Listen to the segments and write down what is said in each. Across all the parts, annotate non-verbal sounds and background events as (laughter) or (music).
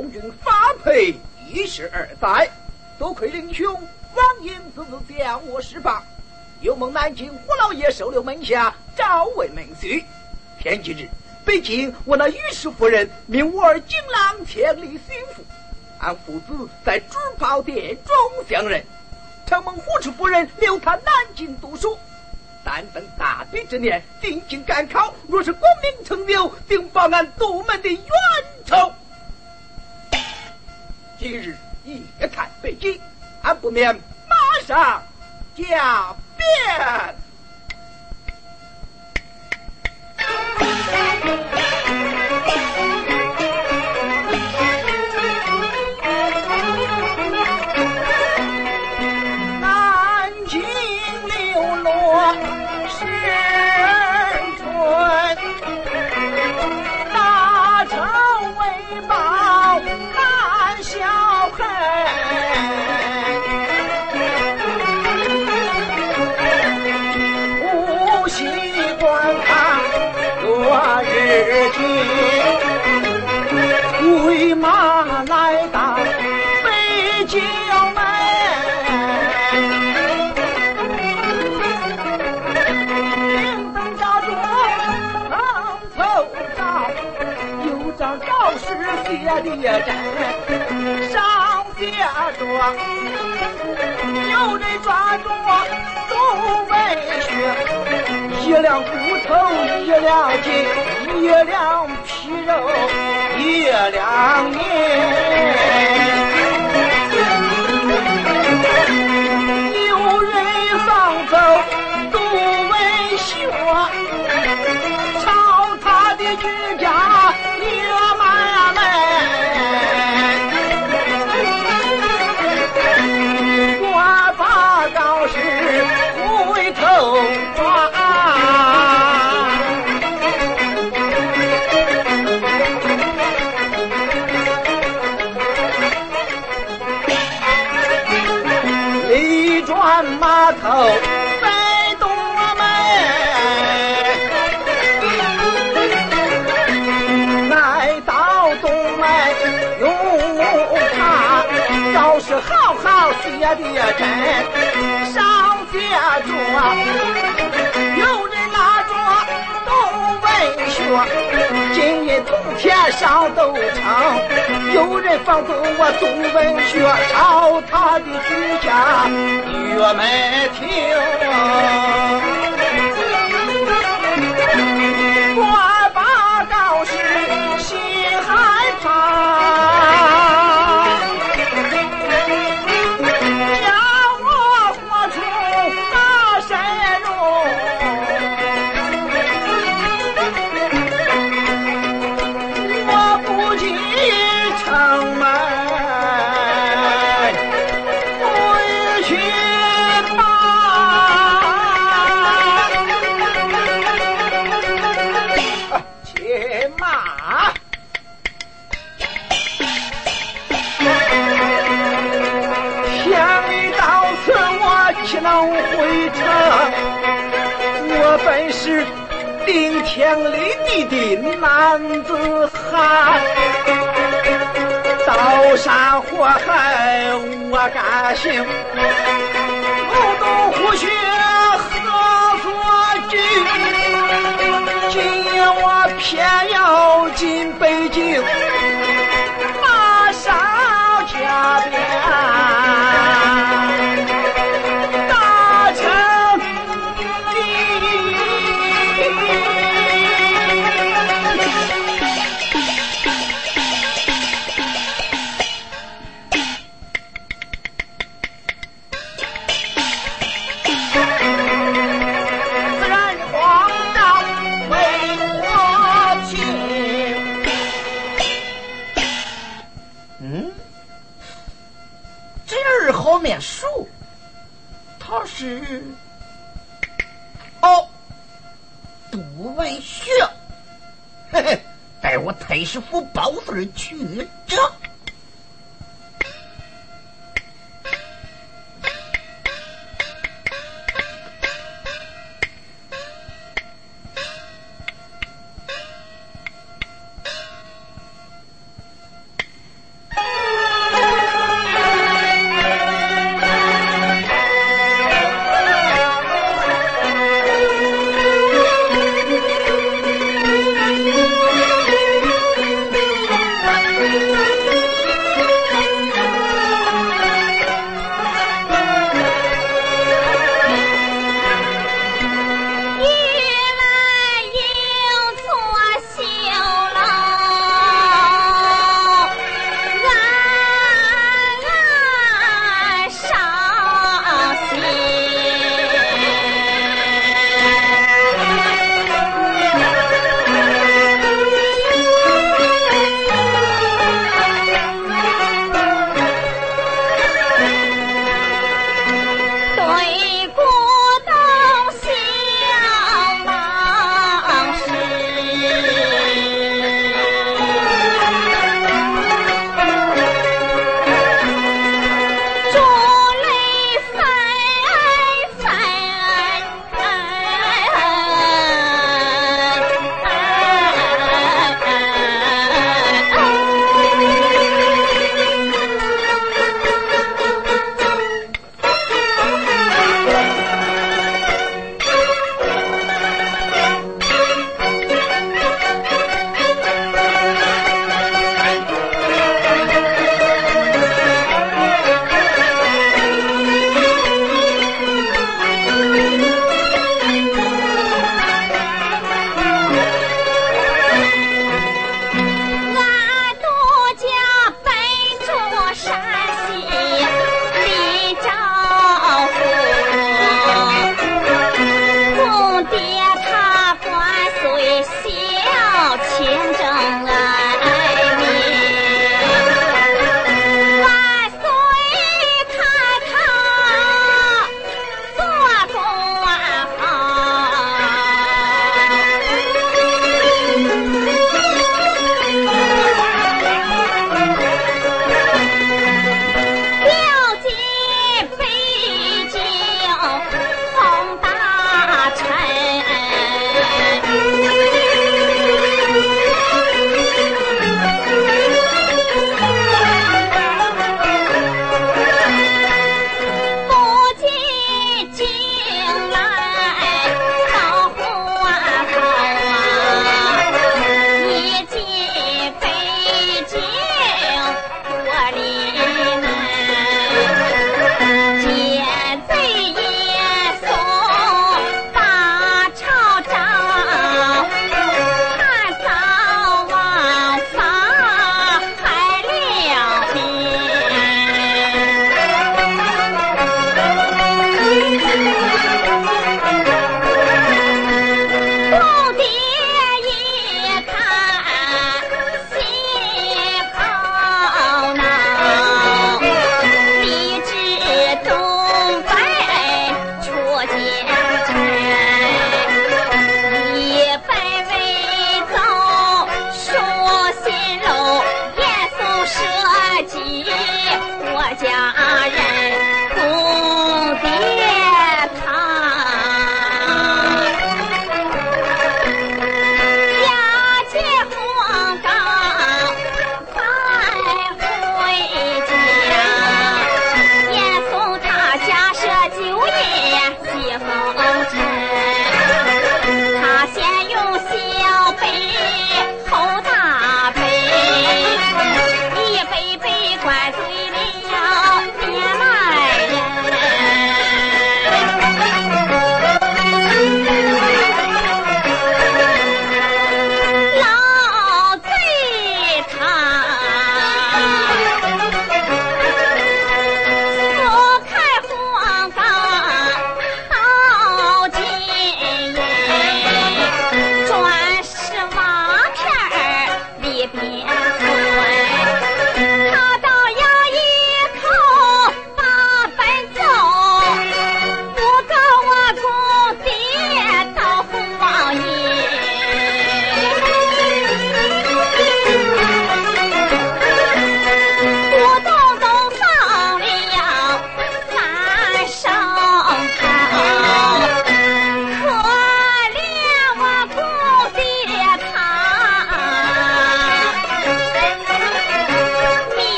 充军发配一十二载，多亏林兄王英之子将我释放，又蒙南京胡老爷收留门下，朝为门婿。天几日，北京我那御史夫人命我儿金郎千里寻父，俺父子在珠宝殿中相认，承蒙胡氏夫人留他南京读书。但等大比之年进京赶考，若是功名成就，定报俺杜一两骨头一两筋，一两皮肉一两面。的真，上下桌有人拿着东文学，金银铜钱上都成，有人放走我东文学，朝他的居家。我们听。男子汉，刀山火海我敢行，我都虎穴何所惧？今夜我偏要进北京，马上加鞭。人去家。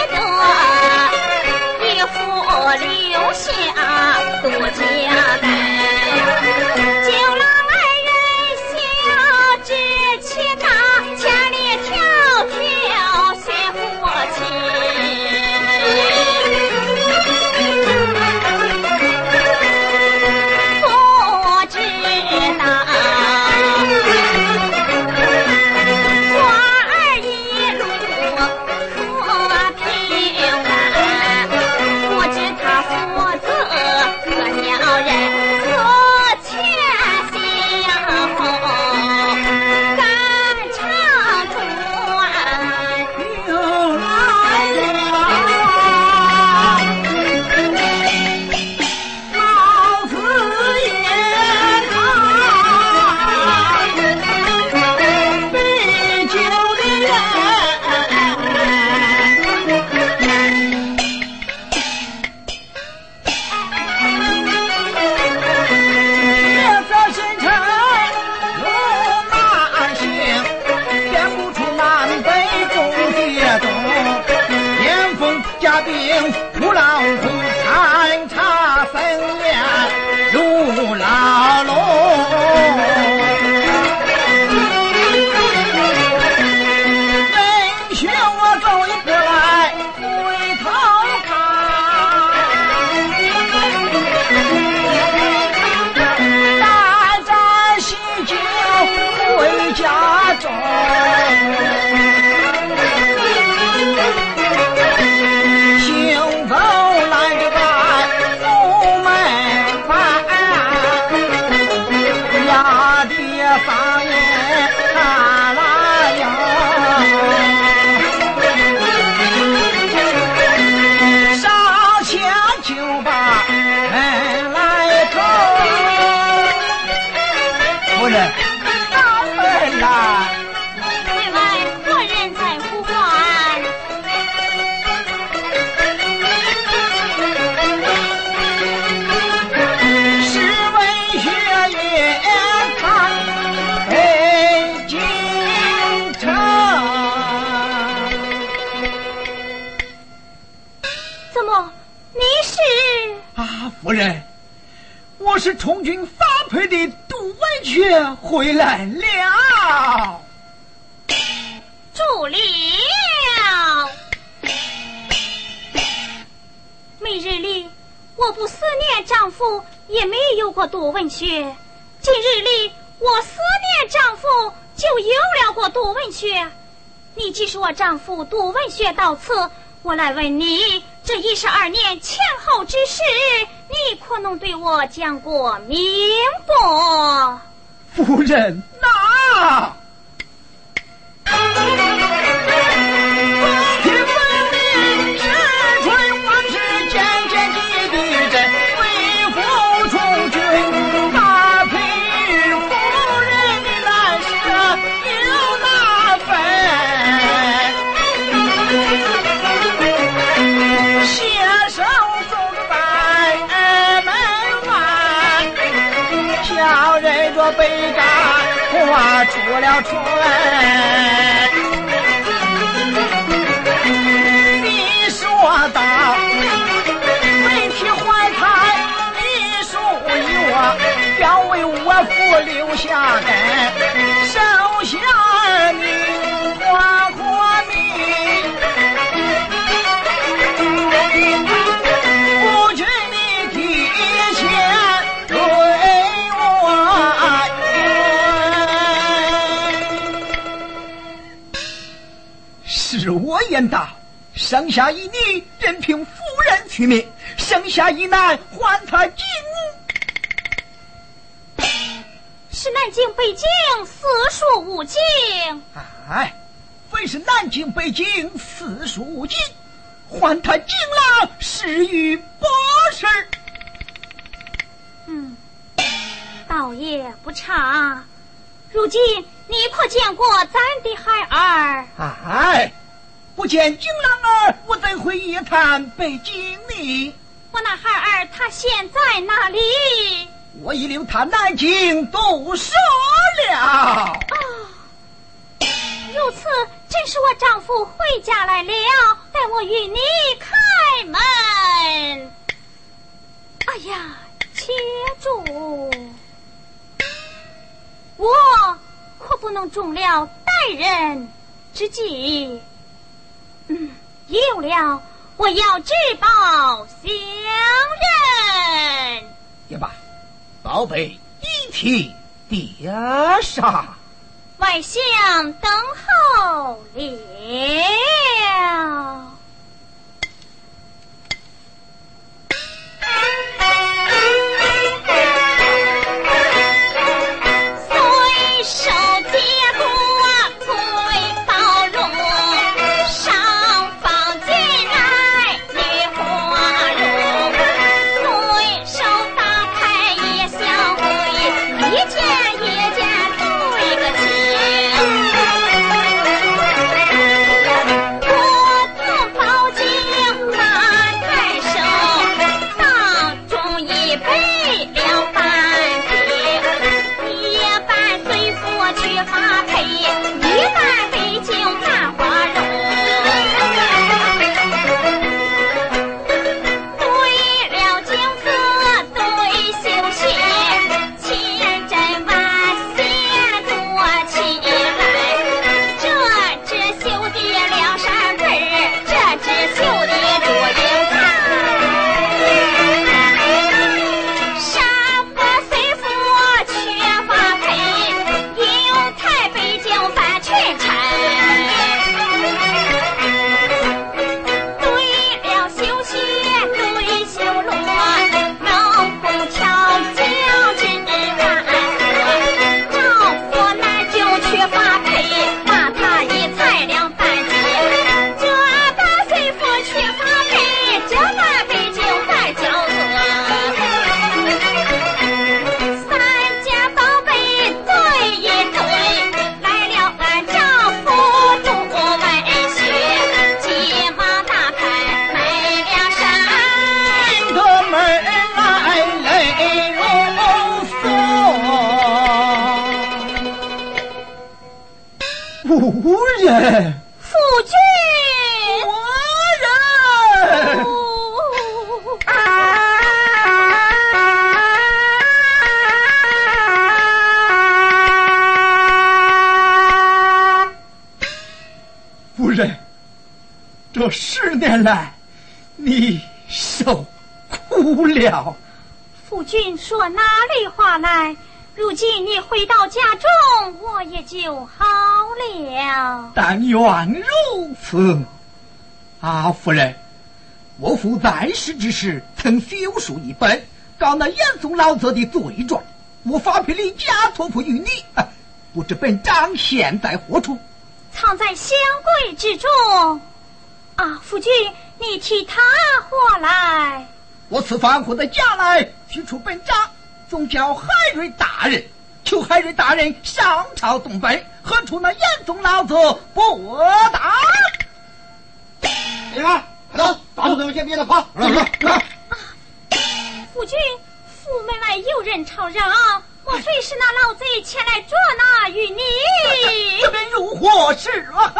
一朵一幅留下多情从军发配的杜文雀回来了，住了。每日里我不思念丈夫，也没有过杜文雀。今日里我思念丈夫，就有了过杜文雀。你既是我丈夫杜文雀到此，我来问你。这一十二年前后之事，可能对我讲过明不？夫人，那。一战划出了春。你说道，媒体怀胎一树叶，要为我父留下根，言道。生下一女，任凭夫人取名；生下一男，还他金。是南京、北京四书五经。哎，非是南京、北京四书五经，还他金郎十余八十。嗯，倒也不差。如今你可见过咱的孩儿？哎，不见金郎儿，我怎会一探北京呢？我那孩儿他现在哪里？我已留他南京都说了。啊，如此，正是我丈夫回家来了，待我与你开门。哎呀，且住，我可不能中了歹人之计。嗯，有了，我要举报乡人。也罢，宝贝一提叠上。外相等候了。虽 (laughs) 受我也就好了。但愿如此。啊，夫人，我父在世之时曾修书一本，告那严嵩老贼的罪状，我发配离家托付于你，啊不知本章现在何处？藏在箱柜之中。啊，夫君，你替他活来。我此番回到家来，取出本章，总叫海瑞大人，求海瑞大人上朝动本，何出那严嵩老子不打？你看，快走，打住他们先别的跑，来来来，夫君，府门外有人吵嚷，莫非是那老贼前来捉拿于你？这边如何是好？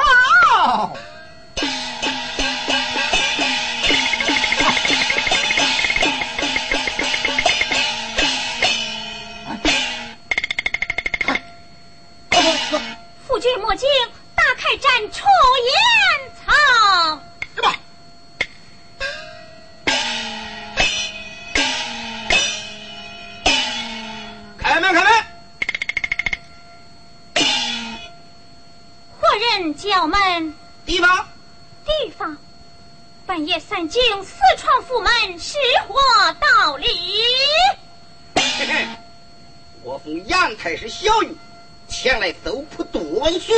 文学。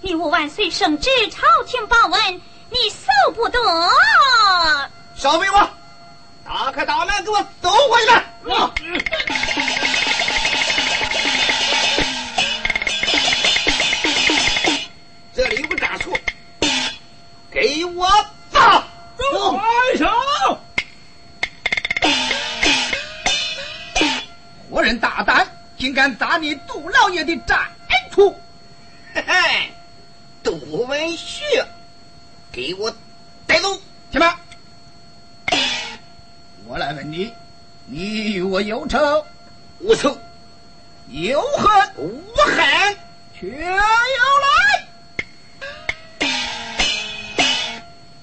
你我万岁圣旨，朝廷报恩，你受不得。少废话，打开大门，给我走回来。这里有个大锁，给我砸！快手！活人大胆，竟敢砸你杜老爷的战处？嘿嘿，杜文旭，给我带走！去吧。(coughs) 我来问你，你与我有仇无仇有恨？无恨，却有来。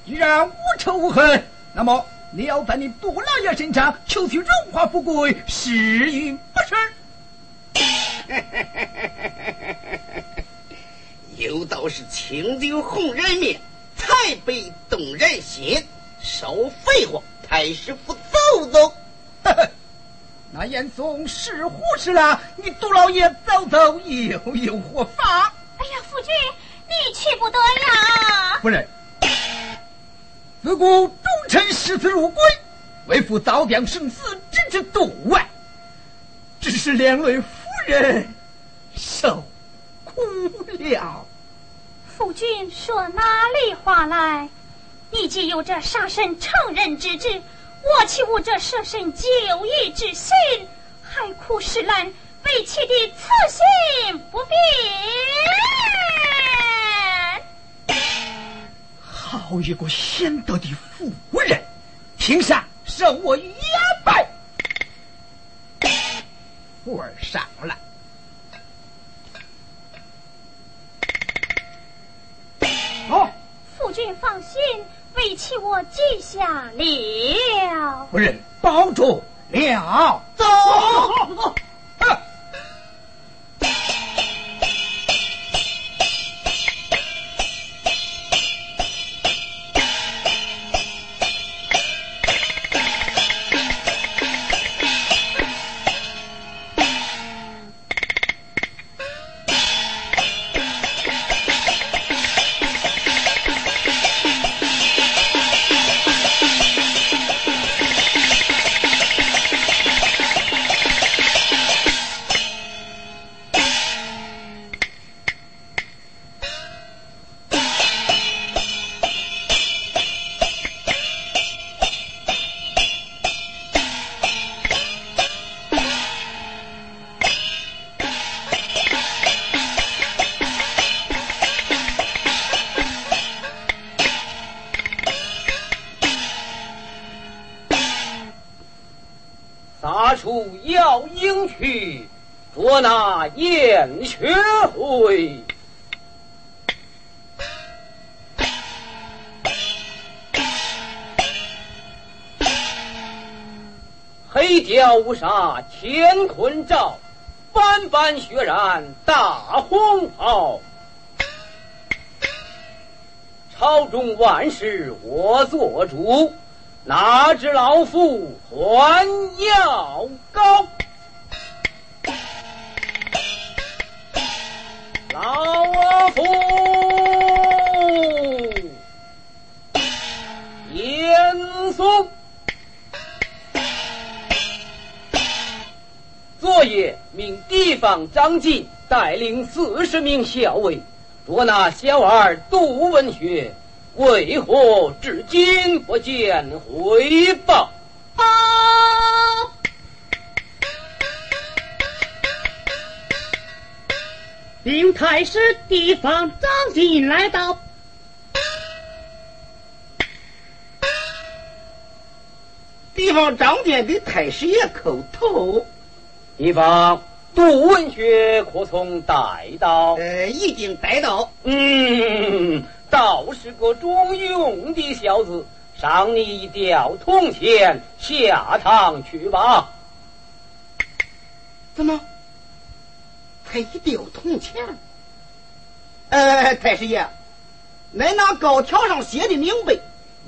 既然无仇无恨，那么你要在你杜老爷身上求取荣华富贵，是与不是？(laughs) 有道是清酒红人面，才悲动人心。少废话，太师府走走。(laughs) 呵呵，那严嵩是虎是狼，你杜老爷走走又有何妨？哎呀，夫君，你去不得呀！夫人，自古忠臣视死如归，为父早将生死置之度外，只是连累夫人受苦了。夫君说哪里话来？你既有这杀身成人之志，我岂无这舍身救义之心？海枯石烂为妻的此心不变。好一个贤德的妇人，听下受我一拜。妇儿上来。好，夫君放心，为妻我记下了。夫人保住了。走，啊黑雕乌纱乾坤照，斑斑血染大红袍。朝中万事我做主，哪知老夫还要高？老夫严嵩。昨夜命地方张进带领四十名校尉捉拿小儿杜文学，为何至今不见回报？报！令太师地方张进来到。地方张店给太师爷叩头。地方杜文学可从带到？呃，一定带到。嗯，倒是个中用的小子。赏你一吊铜钱下堂去吧。怎么？才一吊铜钱？呃，太师爷，那那高条上写的明白。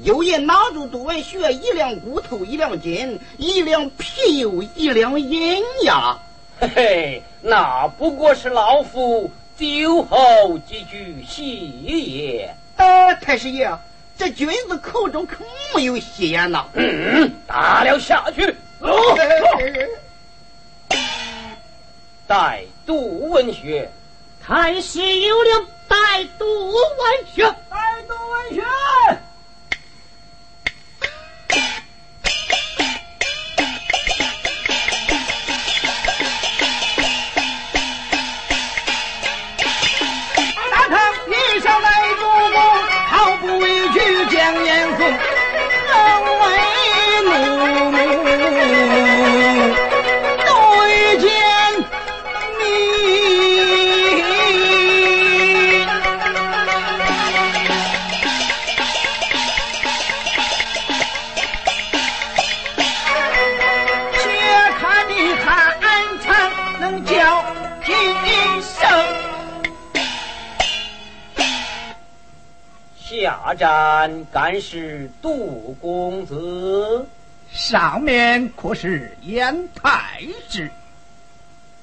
有人拿住杜文学一两骨头一两筋，一两皮肉一两银呀！嘿嘿，那不过是老夫酒后几句戏言。呃，太师爷，这君子口中可没有戏言呐！嗯，打了下去。走，带杜文学，太师有令，带杜文学，带杜文学。当年红下站敢是杜公子，上面可是燕太师。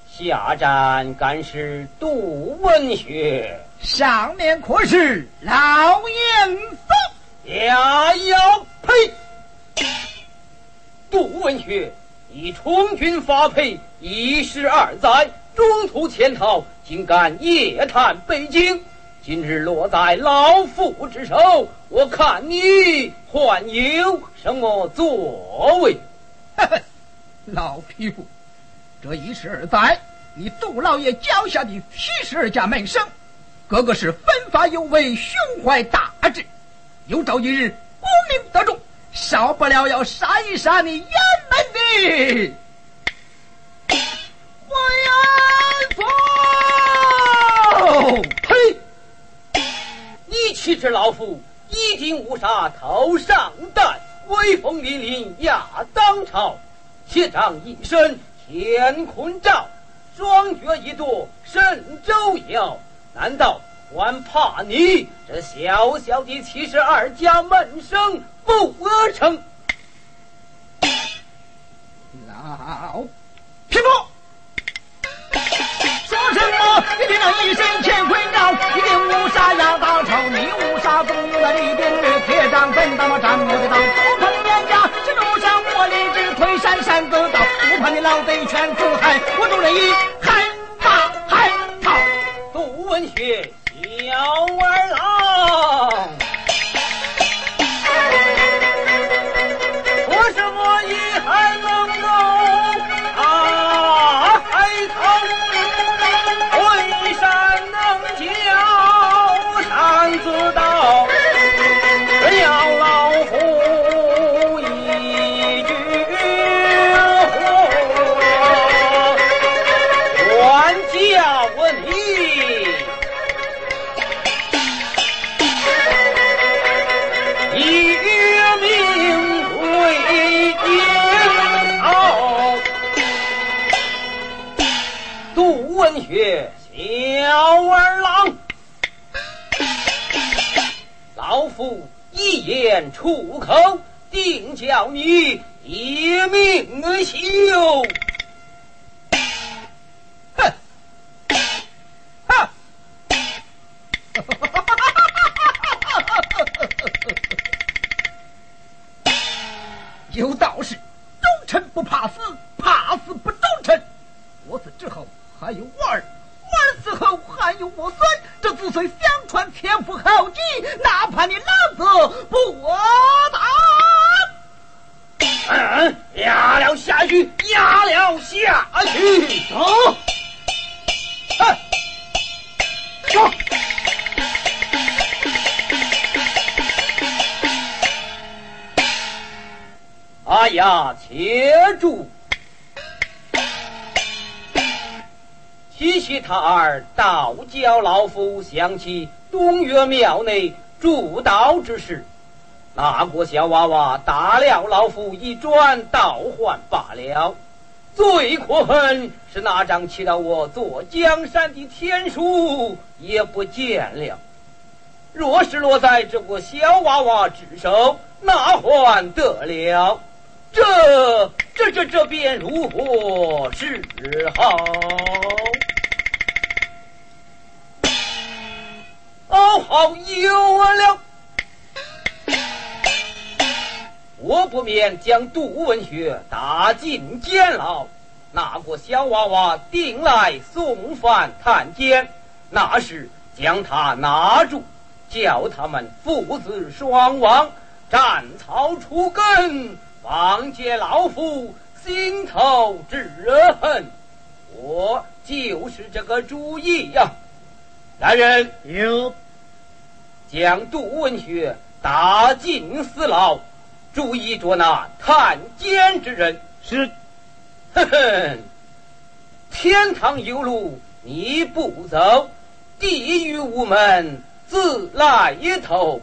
下站敢是杜文学，上面可是老严嵩。呀呀呸！杜文学以充军发配一十二载，中途潜逃，竟敢夜探北京。今日落在老夫之手，我看你还有什么作为？老匹夫，这一十二载，你杜老爷脚下的七十二家门生，个个是奋发有为、胸怀大志。有朝一日功名得中，少不了要杀一杀你衙门的 (coughs) 官员呸！你岂知老夫一定无杀头上戴，威风凛凛压当朝，铁杖一身乾坤罩，双脚一跺神州摇。难道还怕你这小小的七十二家门生不成？老匹夫！什么？你听那一身乾坤绕，一定无杀压大仇。你无杀总有那里边的铁杖怎当么斩我的刀？不怕你冤家是路上我立志退山山走道，不怕你老贼全自害，我众人一害大害套。杜文学，小儿郎。出口，定叫你一命休。教老夫想起东岳庙内祝道之事，那个小娃娃打了老夫一转倒换罢了。最可恨是那张起到我坐江山的天书也不见了。若是落在这个小娃娃之手，那还得了？这这这这便如何是好？好有了！我不免将杜文学打进监牢，那个小娃娃定来送饭探监，那时将他拿住，叫他们父子双亡，斩草除根。方解老夫心头之恨，我就是这个主意呀！来人，有将杜文学打进死牢，注意捉拿探监之人。是，哼哼，天堂有路你不走，地狱无门自来投。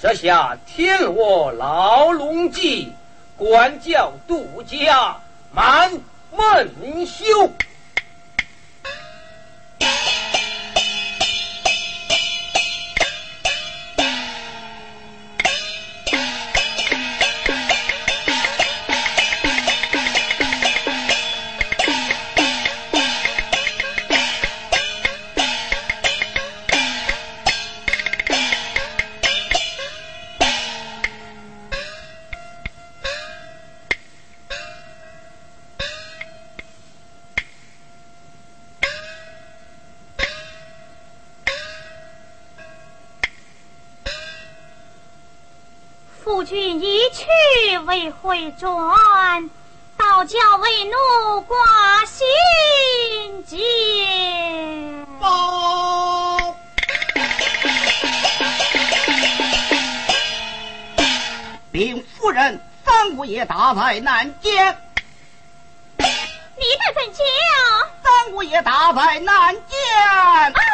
设下天罗牢笼计。管教杜家满门修。为回转，道教为奴挂心间。报，禀夫人，三姑爷打在南监。你的怎讲？三姑爷打在南监。哎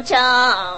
双目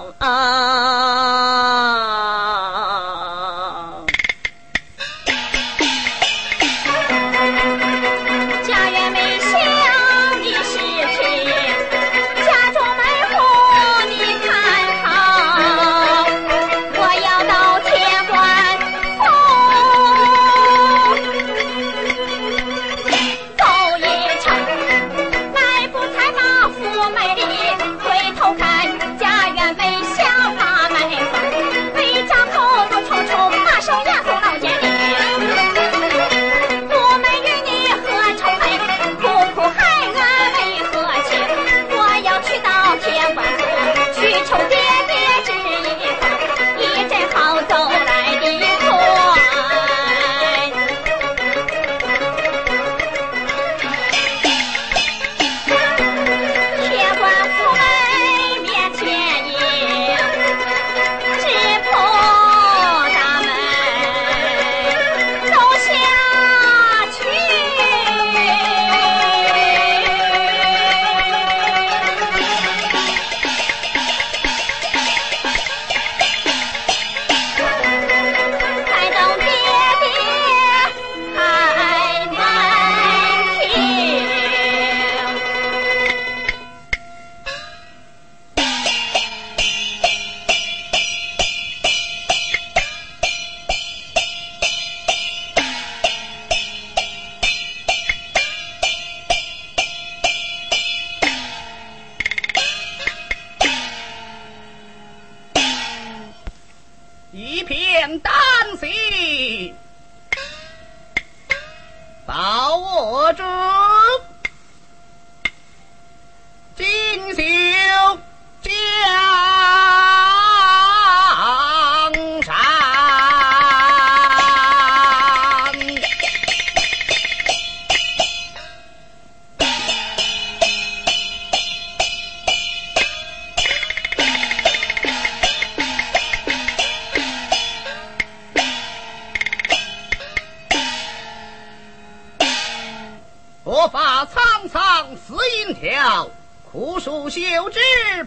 苍苍死因条枯树修枝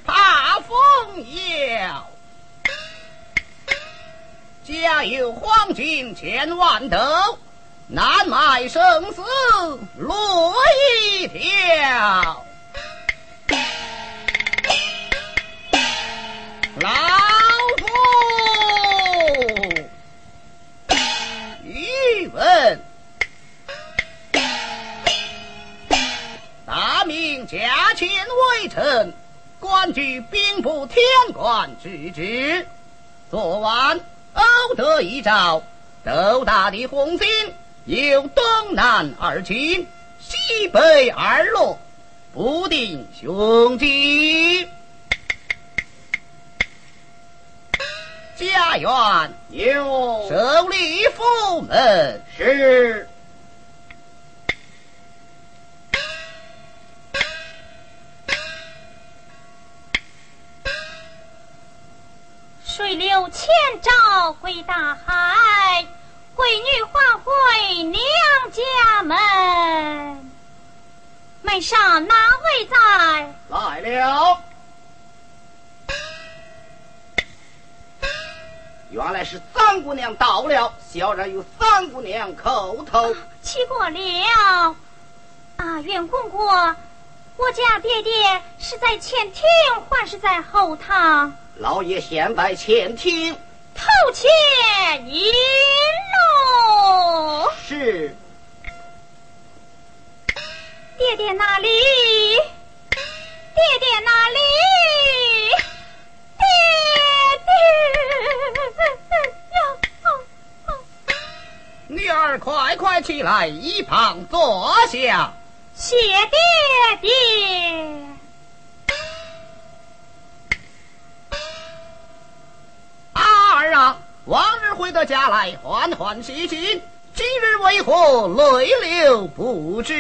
怕风摇，家有黄金千万斗，难买生死路一条。前为臣，官居兵部天官之职。昨晚偶得一诏，斗大的红星由东南而进，西北而落，不定凶吉。家园有守礼府门是。水流千丈归大海，闺女还回娘家门。门上哪位在？来了，原来是三姑娘到了。小人有三姑娘叩头，起过了。啊，袁公公，我家爹爹是在前厅还是在后堂？老爷现在前厅，头前一路。是。爹爹哪里？爹爹哪里？爹爹女儿，快快起来，一旁坐下。谢爹爹。儿啊，往日回到家来欢欢喜喜，今日为何泪流不止？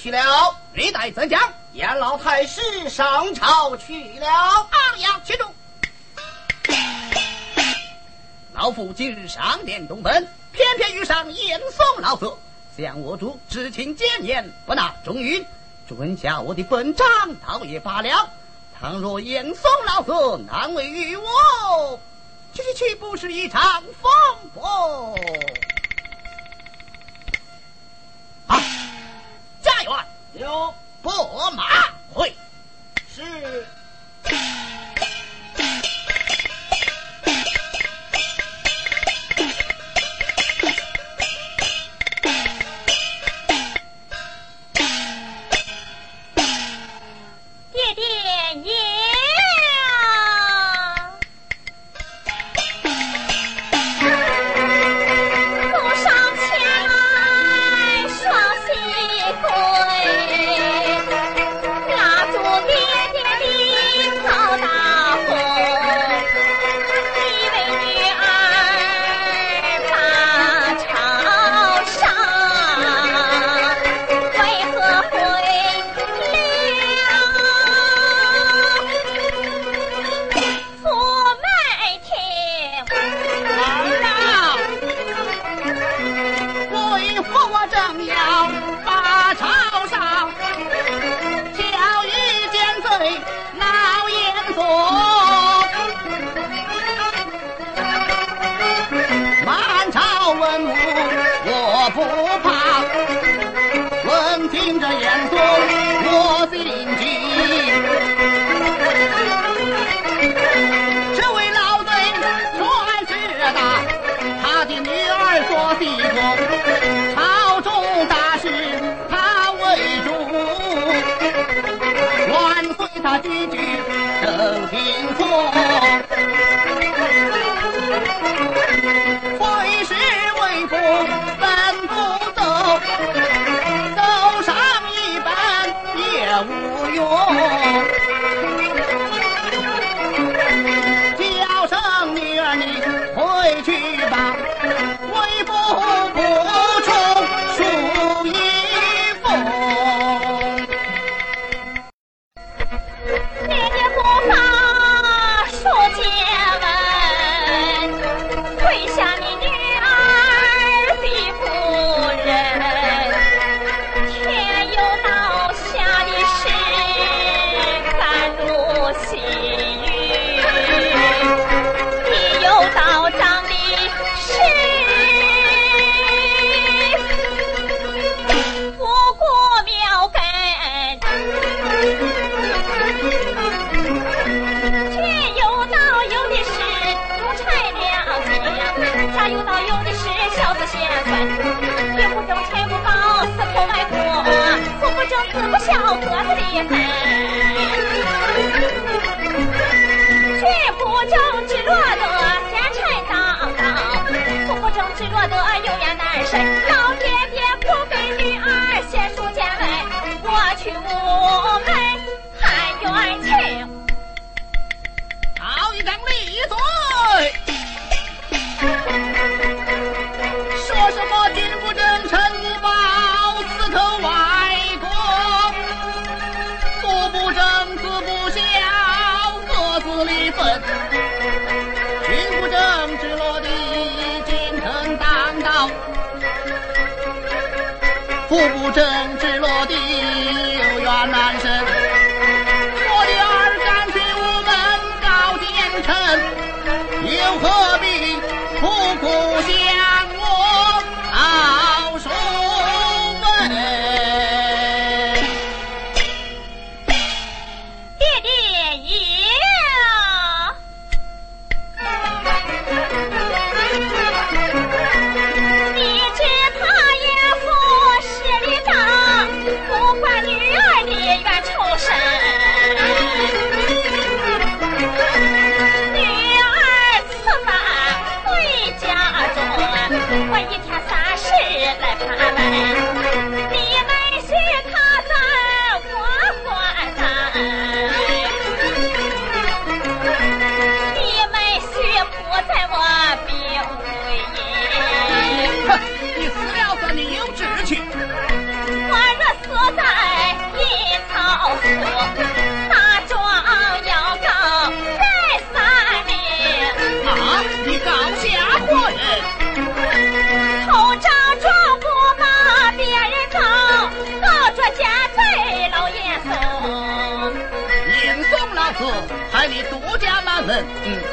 去了，历代怎讲？严老太师上朝去了。昂扬起住！老夫今日上殿东奔，偏偏遇上严嵩老色，向我主知情谏言，不纳忠允。准下我的本章倒也罢了，倘若严嵩老色难为于我，这岂不是一场风波？有拨马会。是各自离分。君不正只落得天柴当道，父不正只落得有眼难伸。老爹爹不给女儿写书见文，我去屋门不正直落地，有缘难伸。我的儿敢去无门告奸臣，又何必苦苦相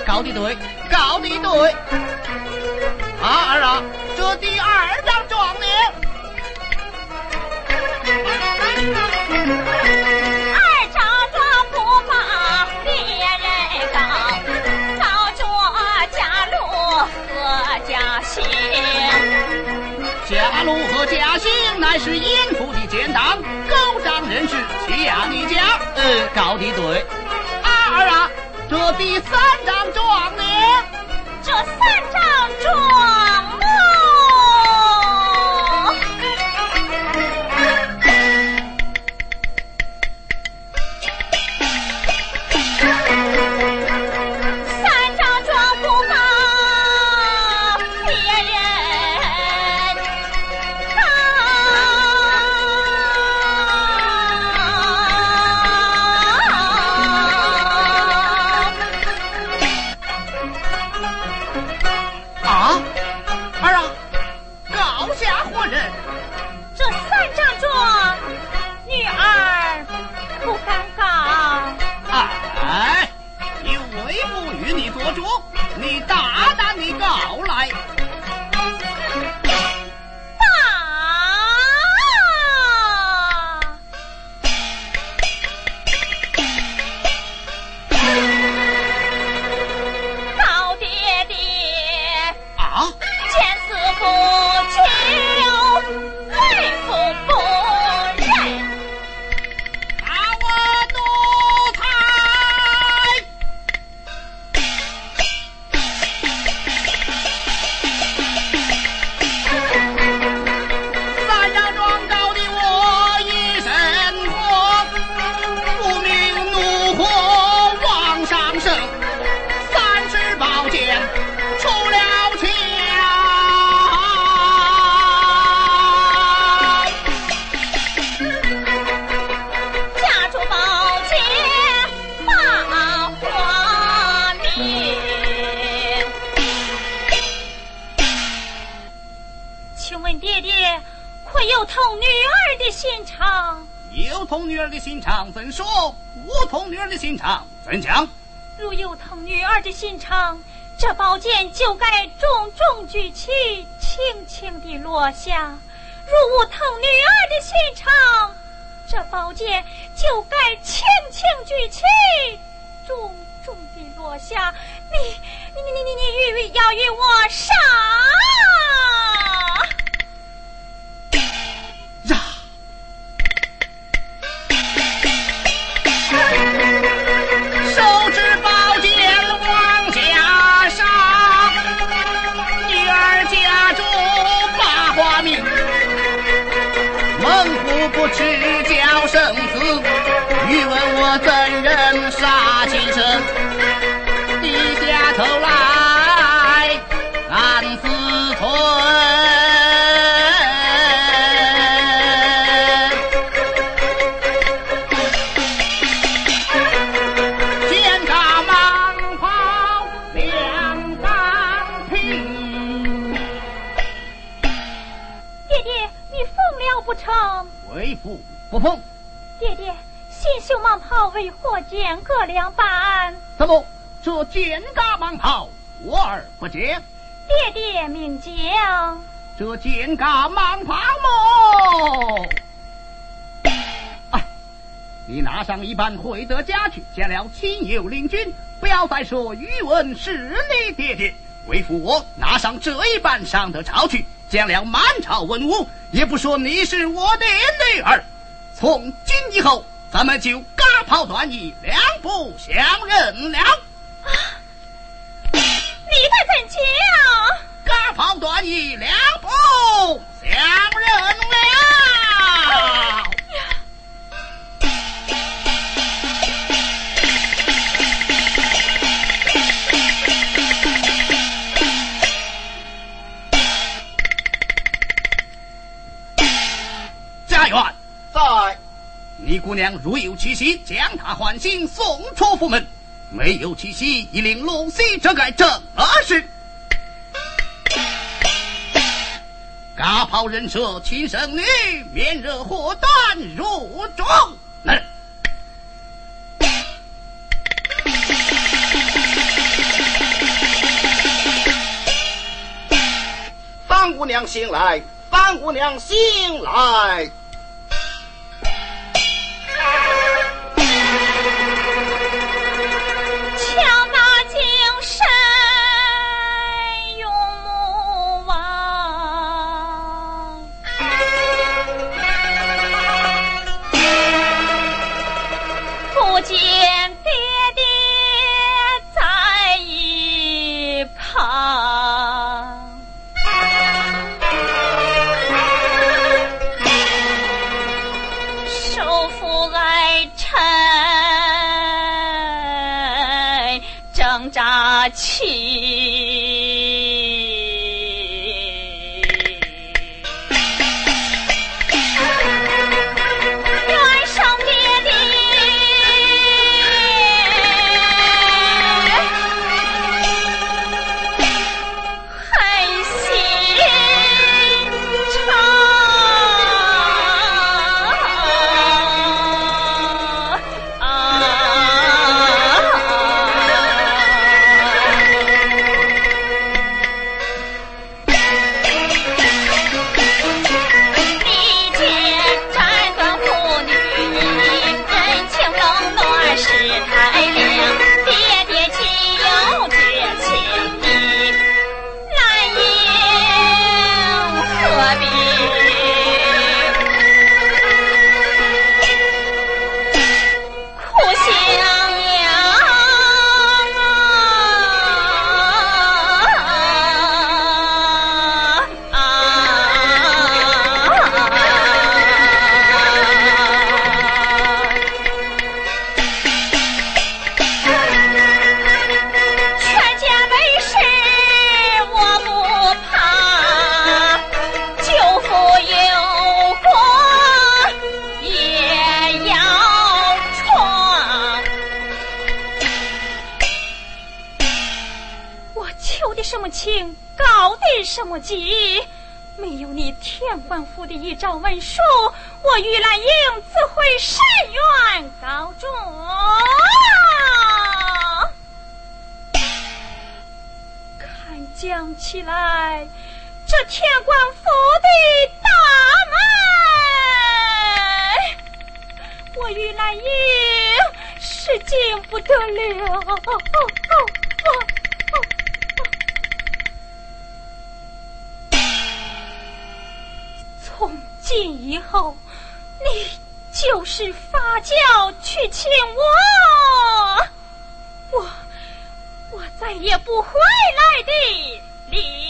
高的对高的对。啊儿啊这第二张状元二张状不别人告告着家禄和家兴家和家兴乃是应府的典当高掌人是齐杨家呃高的对。啊儿啊这第三一般回得家去见了亲友邻居不要再说宇文是你爹爹。为父我拿上这一半上得朝去见了满朝文武也不说你是我的女儿。从今以后咱们就割袍断义两不相认了娘如有气息，将她唤醒，送出府门；没有气息，一令龙息遮盖正事。嘎炮人设亲生女，面热火短入中。范姑娘醒来，范姑娘醒来。哦哦哦哦哦！从今以后，你就是发轿去请我，我我再也不回来的。你。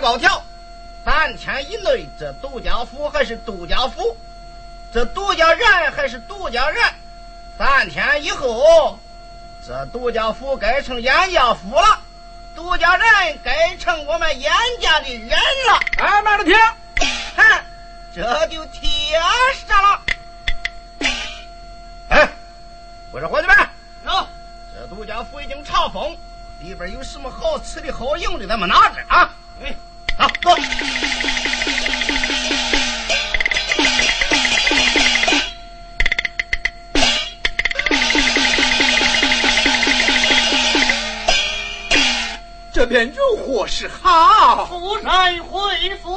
下高条，三千以内这杜家府还是杜家府？这杜家人还是杜家人。三天以后，这杜家府改成严家府了，杜家人改成我们严家的人了。慢慢的听，哼，这就贴上了。哎，我说伙计们，喏，这杜家府已经查封，里边有什么好吃的好用的，咱们拿着啊。便如何是好？夫人回府。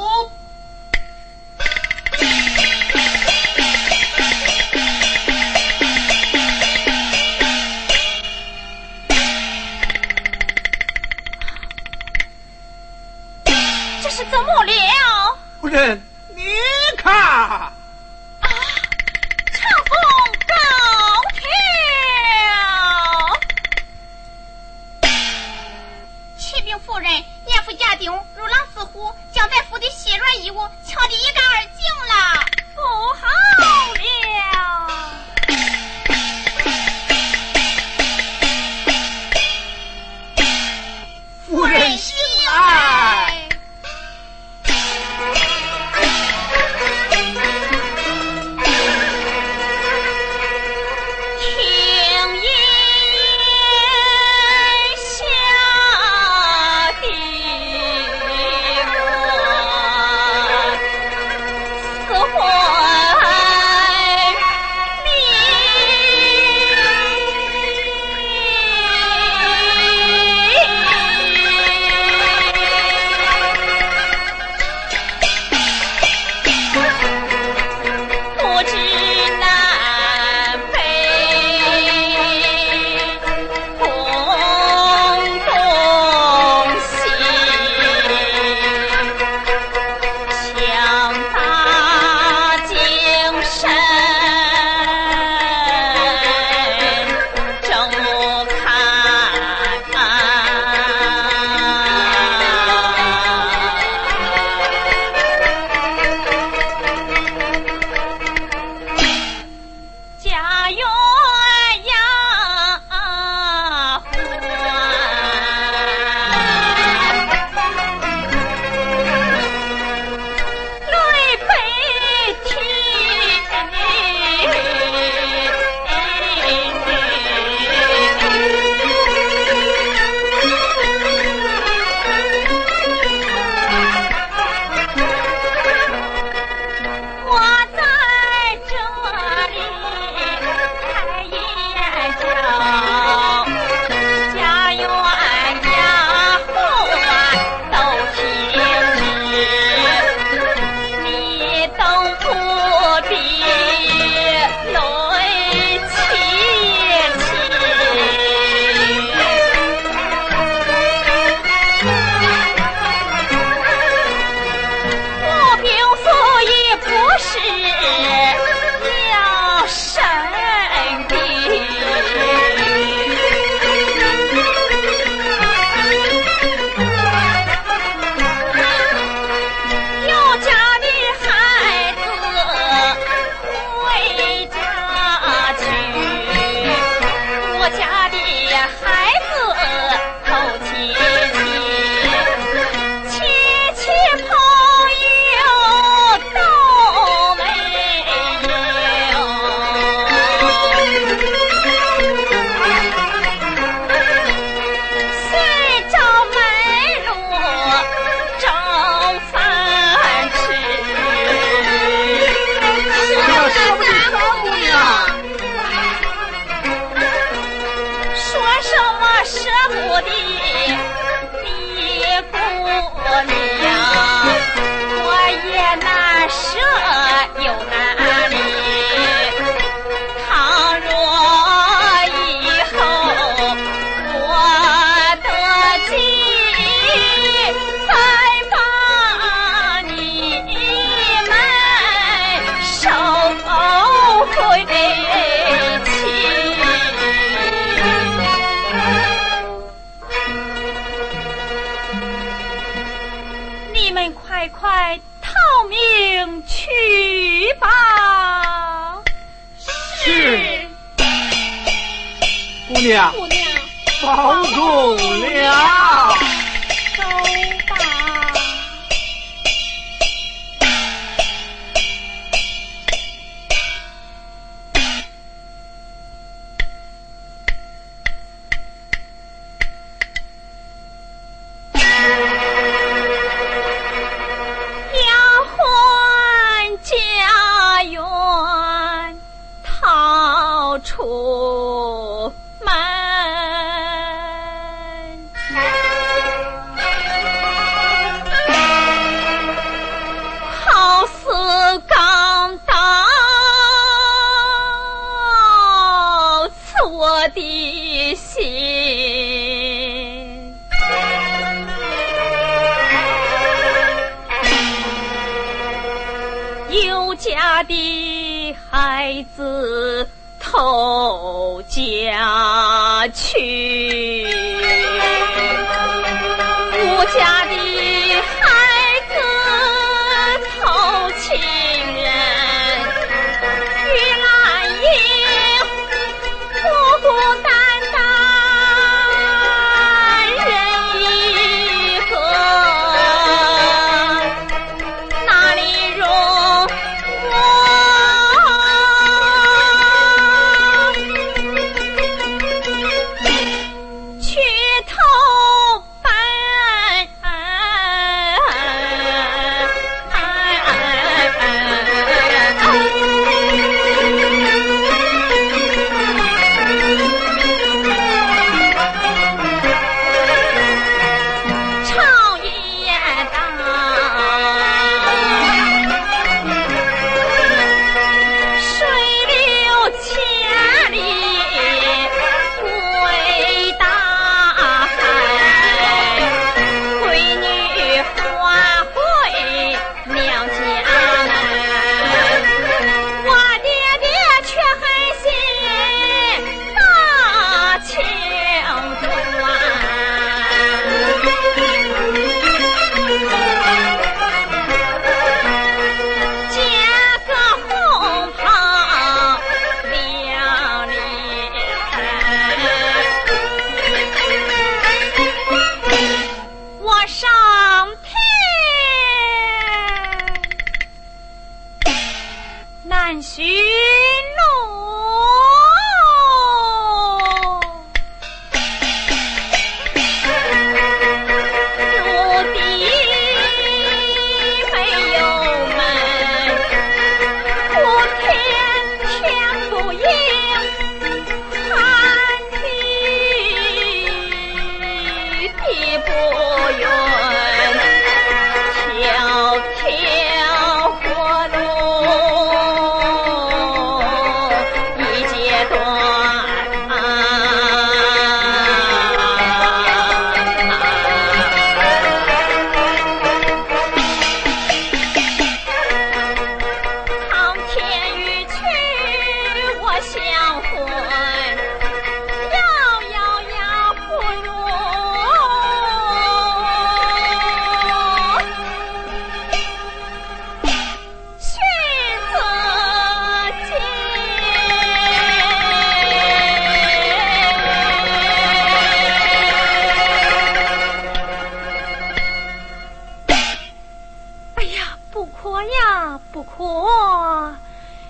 出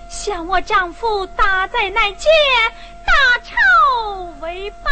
向我丈夫打在那街，大仇为报。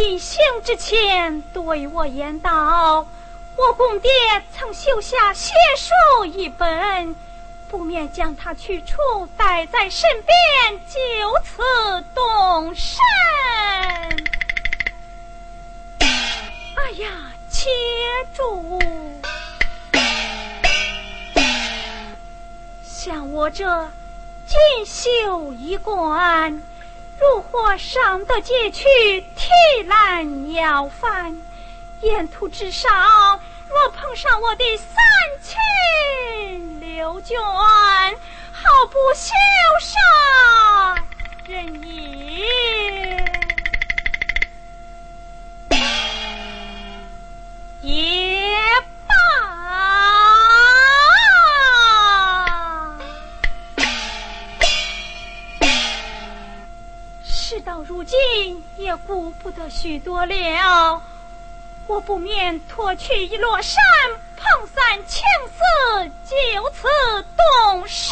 一行之前，对我言道，我公爹曾修下血书一本，不免将他去处带在身边，就此动身。哎呀，且住。像我这锦绣衣冠。如何上得街去提篮要饭？沿途之上，若碰上我的三亲六眷，好不羞杀人也。也到如今，也顾不得许多了。我不免脱去一罗衫，蓬散青丝，就此动身。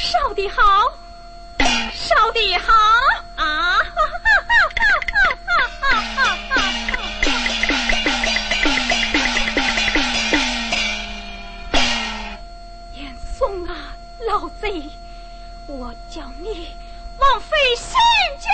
烧的好，烧的好啊！严嵩啊，老贼，我叫你枉费心机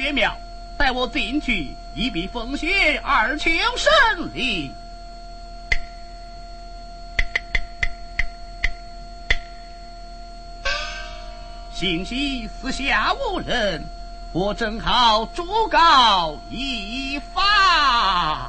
绝妙待我进去一笔风雪二求胜利信息四下无人我正好主告一发。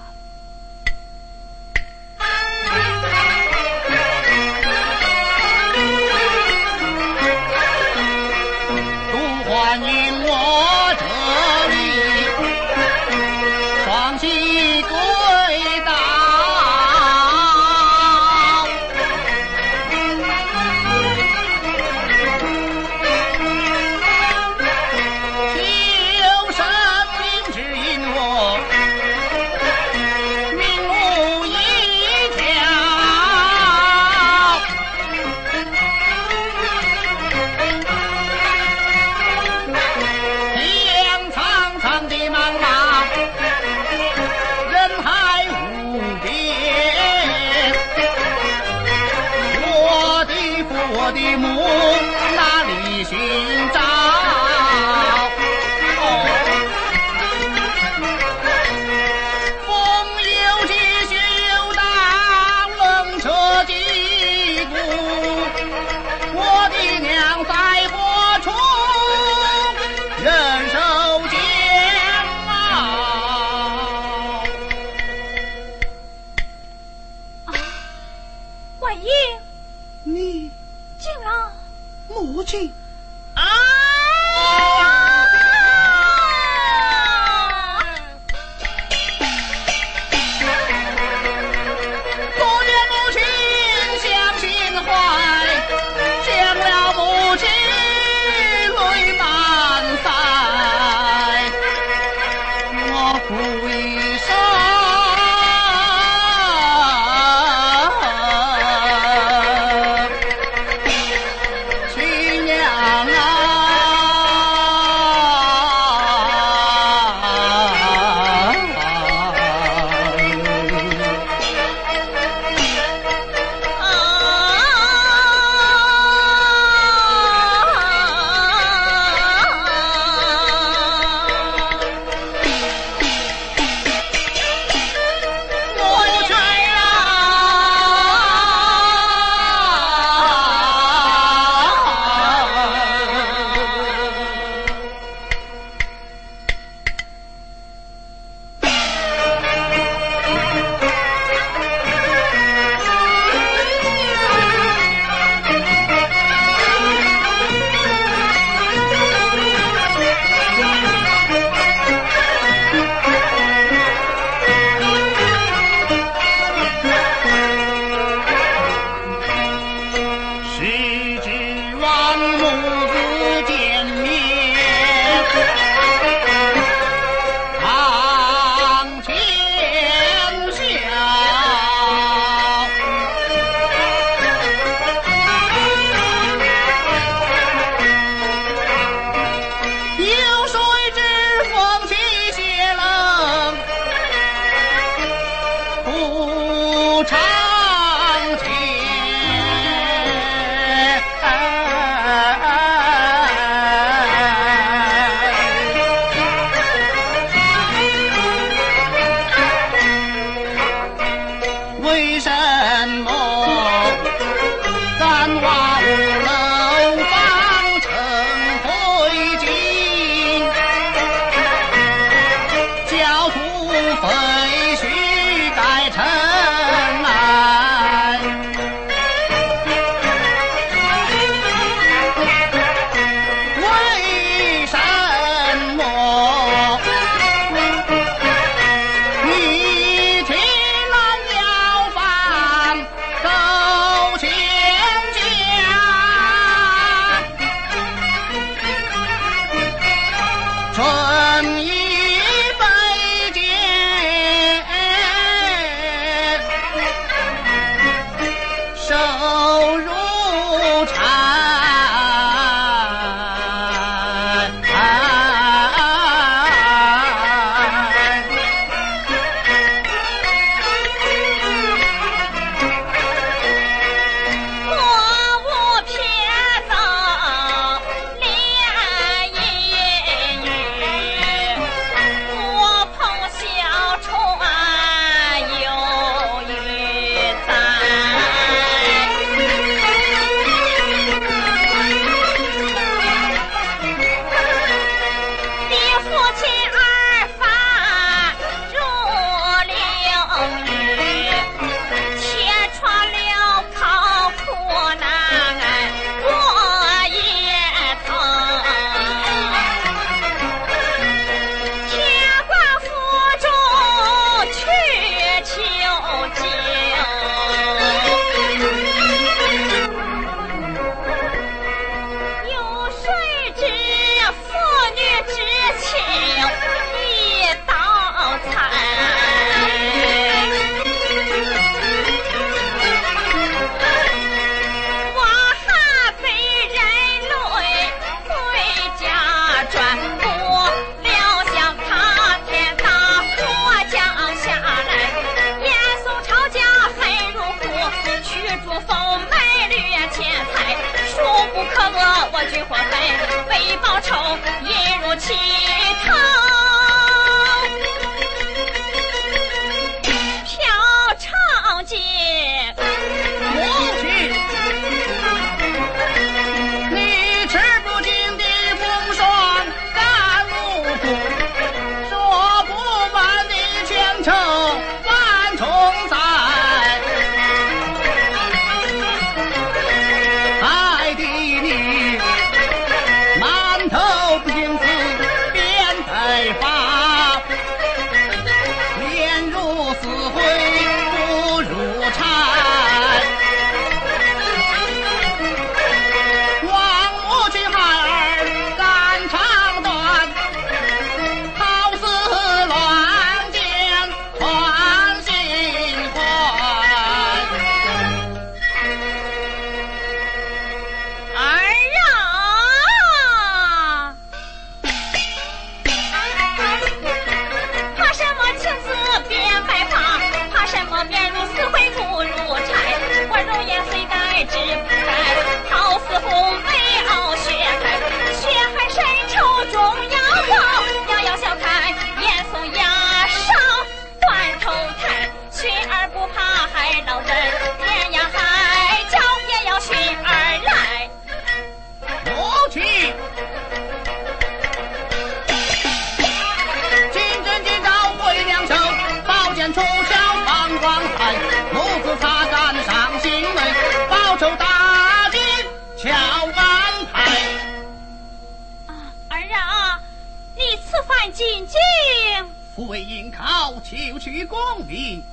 公平。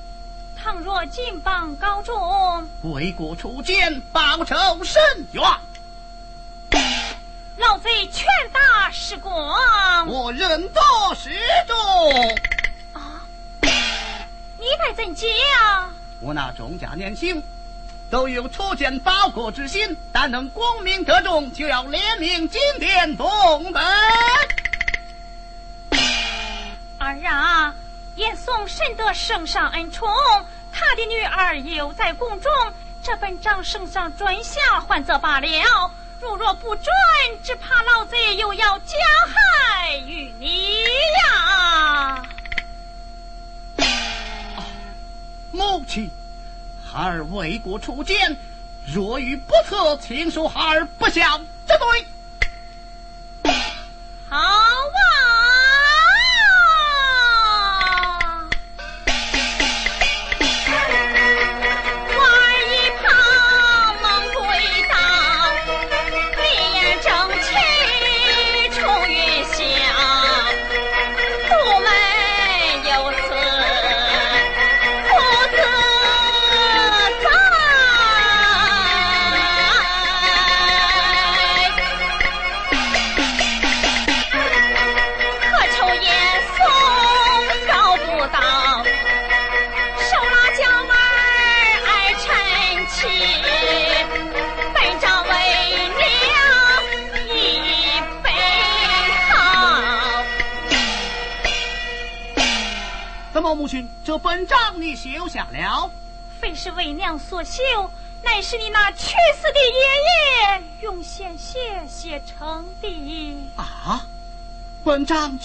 倘若进榜高中，为国出奸，报仇甚冤。老贼劝大石过，我人作实中。啊，你乃怎讲？我那重甲年轻，都有初奸报国之心，但能功名得众，就要联名金殿同等。得圣上恩宠，他的女儿又在宫中，这本章圣上准下，换则罢了；如若不准，只怕老贼又要加害于你呀！母亲，孩儿为国出奸，若遇不测，请恕孩儿不孝之罪。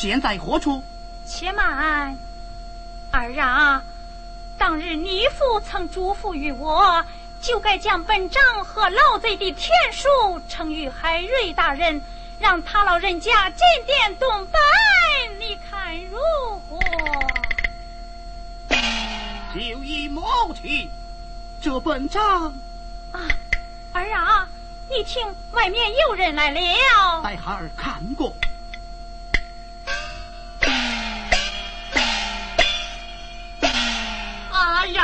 现在何处？且慢，儿啊！当日你父曾嘱咐于我，就该将本章和老贼的天书呈与海瑞大人，让他老人家检点动本，你看如何？就依母亲，这本章啊，儿啊，你听，外面有人来了，待孩儿看过。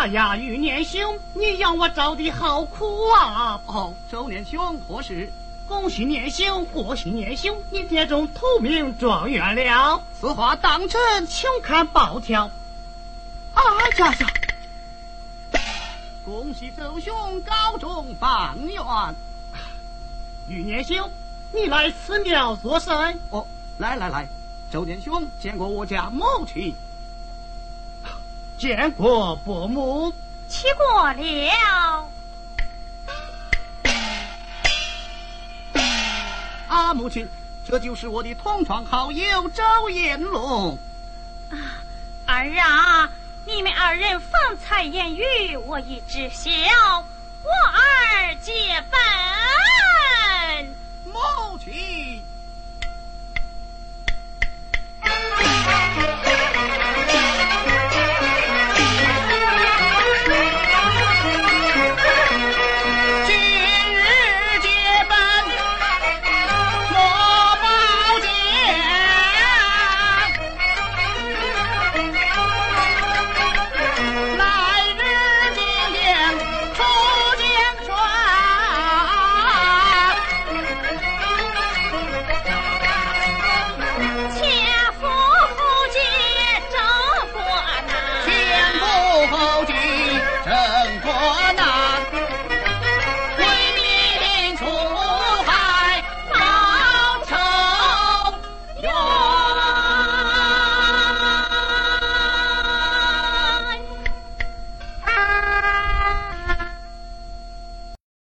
呀，玉年兄，你让我找的好苦啊！哦，周年兄何事？恭喜年兄，恭喜年兄，你殿中头名状元了。此话当真？请看报条。啊呀呀！恭喜周兄高中榜元，玉年兄，你来此庙做甚？哦，来来来，周年兄见过我家母亲，见过伯母，去过了。啊，母亲，这就是我的同窗好友周延龙。啊，儿啊。你们二人方才言语，我已知晓。我儿接本，